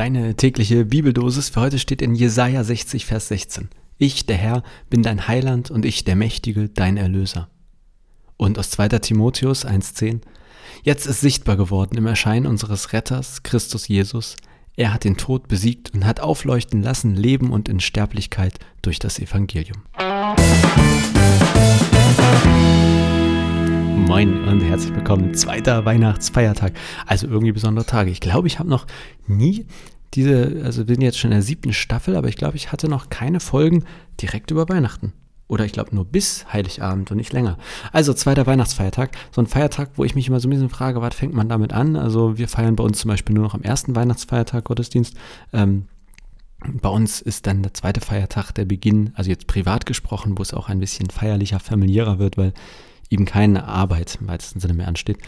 Deine tägliche Bibeldosis für heute steht in Jesaja 60, Vers 16. Ich, der Herr, bin dein Heiland und ich, der Mächtige, dein Erlöser. Und aus 2. Timotheus 1,10. Jetzt ist sichtbar geworden im Erscheinen unseres Retters, Christus Jesus. Er hat den Tod besiegt und hat aufleuchten lassen Leben und Unsterblichkeit durch das Evangelium. Moin und herzlich willkommen. Zweiter Weihnachtsfeiertag. Also irgendwie besondere Tage. Ich glaube, ich habe noch nie diese, also wir sind jetzt schon in der siebten Staffel, aber ich glaube, ich hatte noch keine Folgen direkt über Weihnachten. Oder ich glaube nur bis Heiligabend und nicht länger. Also zweiter Weihnachtsfeiertag. So ein Feiertag, wo ich mich immer so ein bisschen frage, was fängt man damit an? Also wir feiern bei uns zum Beispiel nur noch am ersten Weihnachtsfeiertag Gottesdienst. Ähm, bei uns ist dann der zweite Feiertag der Beginn, also jetzt privat gesprochen, wo es auch ein bisschen feierlicher, familiärer wird, weil eben keine Arbeit im weitesten Sinne mehr ansteht.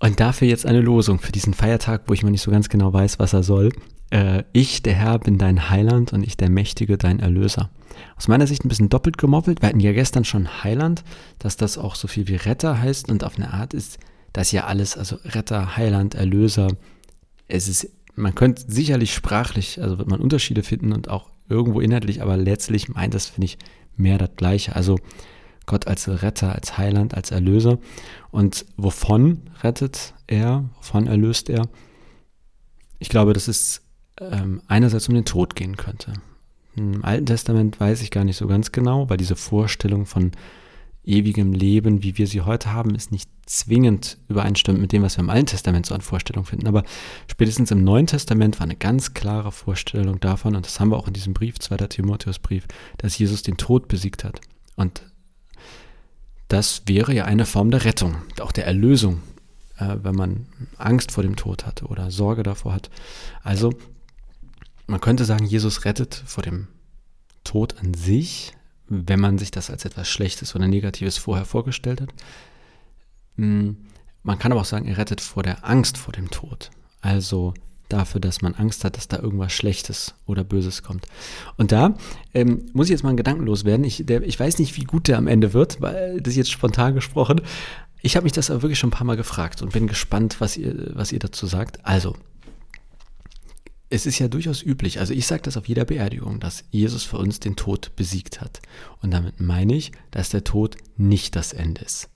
Und dafür jetzt eine Losung für diesen Feiertag, wo ich mal nicht so ganz genau weiß, was er soll. Äh, ich, der Herr, bin dein Heiland und ich, der Mächtige, dein Erlöser. Aus meiner Sicht ein bisschen doppelt gemoppelt. Wir hatten ja gestern schon Heiland, dass das auch so viel wie Retter heißt und auf eine Art ist das ja alles, also Retter, Heiland, Erlöser. Es ist, man könnte sicherlich sprachlich, also wird man Unterschiede finden und auch irgendwo inhaltlich, aber letztlich meint das, finde ich, mehr das Gleiche. Also Gott als Retter, als Heiland, als Erlöser. Und wovon rettet er? Wovon erlöst er? Ich glaube, dass es ähm, einerseits um den Tod gehen könnte. Im Alten Testament weiß ich gar nicht so ganz genau, weil diese Vorstellung von ewigem Leben, wie wir sie heute haben, ist nicht zwingend übereinstimmt mit dem, was wir im Alten Testament so an Vorstellungen finden. Aber spätestens im Neuen Testament war eine ganz klare Vorstellung davon, und das haben wir auch in diesem Brief, 2. Timotheusbrief, dass Jesus den Tod besiegt hat. Und das wäre ja eine Form der Rettung, auch der Erlösung, äh, wenn man Angst vor dem Tod hatte oder Sorge davor hat. Also man könnte sagen, Jesus rettet vor dem Tod an sich, wenn man sich das als etwas Schlechtes oder Negatives vorher vorgestellt hat. Hm, man kann aber auch sagen, er rettet vor der Angst vor dem Tod. Also dafür, dass man Angst hat, dass da irgendwas Schlechtes oder Böses kommt. Und da ähm, muss ich jetzt mal gedankenlos werden. Ich, der, ich weiß nicht, wie gut der am Ende wird, weil das ist jetzt spontan gesprochen. Ich habe mich das aber wirklich schon ein paar Mal gefragt und bin gespannt, was ihr, was ihr dazu sagt. Also, es ist ja durchaus üblich, also ich sage das auf jeder Beerdigung, dass Jesus für uns den Tod besiegt hat. Und damit meine ich, dass der Tod nicht das Ende ist.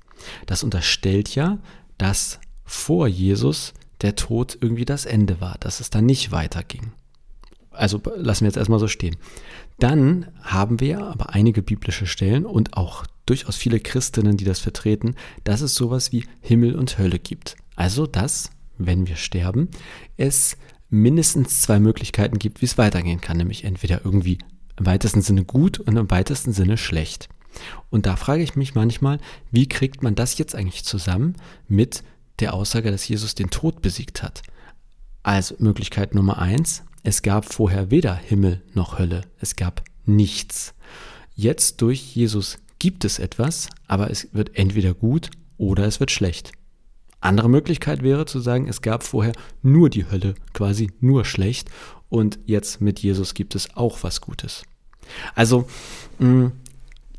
Das unterstellt ja, dass vor Jesus der Tod irgendwie das Ende war, dass es dann nicht weiterging. Also lassen wir jetzt erstmal so stehen. Dann haben wir aber einige biblische Stellen und auch durchaus viele Christinnen, die das vertreten, dass es sowas wie Himmel und Hölle gibt. Also dass, wenn wir sterben, es mindestens zwei Möglichkeiten gibt, wie es weitergehen kann, nämlich entweder irgendwie im weitesten Sinne gut und im weitesten Sinne schlecht. Und da frage ich mich manchmal, wie kriegt man das jetzt eigentlich zusammen mit der Aussage, dass Jesus den Tod besiegt hat. Also Möglichkeit Nummer eins, es gab vorher weder Himmel noch Hölle, es gab nichts. Jetzt durch Jesus gibt es etwas, aber es wird entweder gut oder es wird schlecht. Andere Möglichkeit wäre zu sagen, es gab vorher nur die Hölle, quasi nur schlecht, und jetzt mit Jesus gibt es auch was Gutes. Also, mm,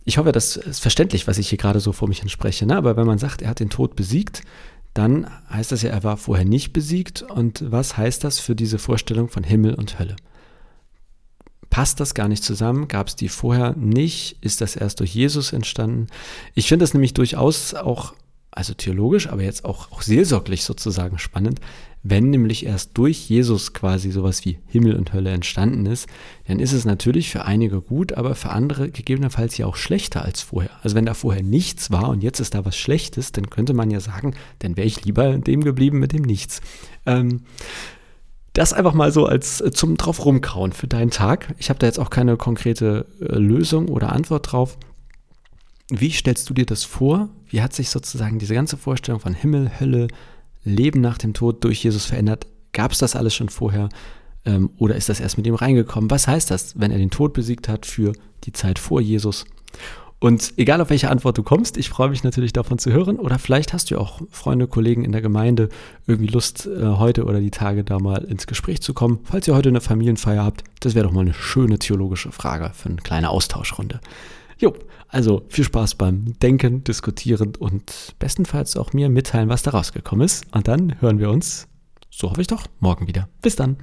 ich hoffe, das ist verständlich, was ich hier gerade so vor mich entspreche. Ne? Aber wenn man sagt, er hat den Tod besiegt, dann heißt das ja, er war vorher nicht besiegt. Und was heißt das für diese Vorstellung von Himmel und Hölle? Passt das gar nicht zusammen? Gab es die vorher nicht? Ist das erst durch Jesus entstanden? Ich finde das nämlich durchaus auch also theologisch, aber jetzt auch, auch seelsorglich sozusagen spannend, wenn nämlich erst durch Jesus quasi sowas wie Himmel und Hölle entstanden ist, dann ist es natürlich für einige gut, aber für andere gegebenenfalls ja auch schlechter als vorher. Also wenn da vorher nichts war und jetzt ist da was Schlechtes, dann könnte man ja sagen, dann wäre ich lieber dem geblieben mit dem Nichts. Ähm, das einfach mal so als äh, zum drauf rumkauen für deinen Tag. Ich habe da jetzt auch keine konkrete äh, Lösung oder Antwort drauf. Wie stellst du dir das vor? Wie hat sich sozusagen diese ganze Vorstellung von Himmel, Hölle, Leben nach dem Tod durch Jesus verändert? Gab es das alles schon vorher? Ähm, oder ist das erst mit ihm reingekommen? Was heißt das, wenn er den Tod besiegt hat für die Zeit vor Jesus? Und egal auf welche Antwort du kommst, ich freue mich natürlich davon zu hören. Oder vielleicht hast du auch Freunde, Kollegen in der Gemeinde irgendwie Lust, äh, heute oder die Tage da mal ins Gespräch zu kommen. Falls ihr heute eine Familienfeier habt, das wäre doch mal eine schöne theologische Frage für eine kleine Austauschrunde. Jo, also viel Spaß beim Denken, Diskutieren und bestenfalls auch mir mitteilen, was da rausgekommen ist. Und dann hören wir uns, so hoffe ich doch, morgen wieder. Bis dann.